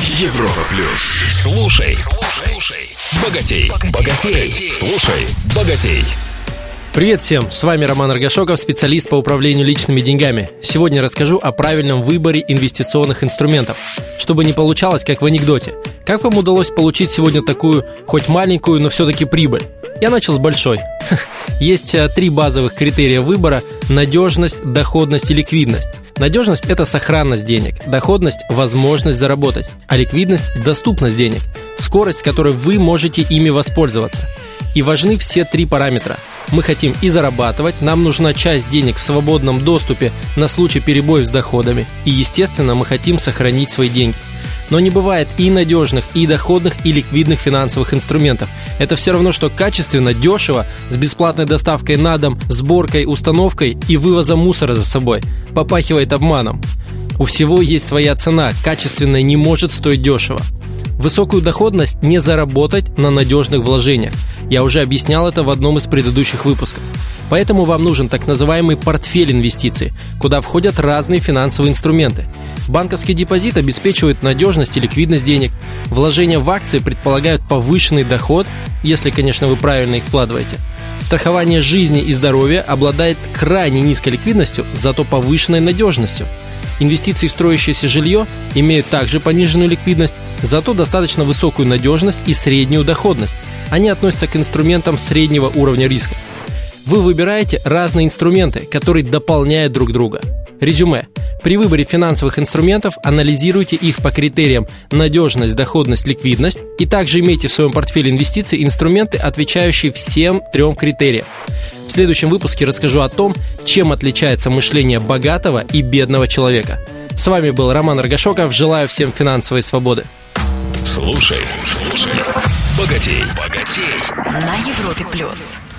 Европа плюс. Слушай, слушай, богатей, богатей, слушай, богатей. Привет всем, с вами Роман Аргашоков, специалист по управлению личными деньгами. Сегодня расскажу о правильном выборе инвестиционных инструментов, чтобы не получалось, как в анекдоте. Как вам удалось получить сегодня такую, хоть маленькую, но все-таки прибыль? Я начал с большой. Есть э, три базовых критерия выбора – надежность, доходность и ликвидность. Надежность – это сохранность денег, доходность – возможность заработать, а ликвидность – доступность денег, скорость, с которой вы можете ими воспользоваться. И важны все три параметра. Мы хотим и зарабатывать, нам нужна часть денег в свободном доступе на случай перебоев с доходами, и, естественно, мы хотим сохранить свои деньги – но не бывает и надежных, и доходных, и ликвидных финансовых инструментов. Это все равно, что качественно, дешево, с бесплатной доставкой на дом, сборкой, установкой и вывозом мусора за собой. Попахивает обманом. У всего есть своя цена, качественное не может стоить дешево. Высокую доходность не заработать на надежных вложениях. Я уже объяснял это в одном из предыдущих выпусков. Поэтому вам нужен так называемый портфель инвестиций, куда входят разные финансовые инструменты. Банковский депозит обеспечивает надежность и ликвидность денег. Вложения в акции предполагают повышенный доход, если, конечно, вы правильно их вкладываете. Страхование жизни и здоровья обладает крайне низкой ликвидностью, зато повышенной надежностью. Инвестиции в строящееся жилье имеют также пониженную ликвидность, зато достаточно высокую надежность и среднюю доходность. Они относятся к инструментам среднего уровня риска. Вы выбираете разные инструменты, которые дополняют друг друга. Резюме. При выборе финансовых инструментов анализируйте их по критериям надежность, доходность, ликвидность и также имейте в своем портфеле инвестиций инструменты, отвечающие всем трем критериям. В следующем выпуске расскажу о том, чем отличается мышление богатого и бедного человека. С вами был Роман Аргашоков. Желаю всем финансовой свободы. Слушай, слушай, богатей, богатей. На Европе плюс.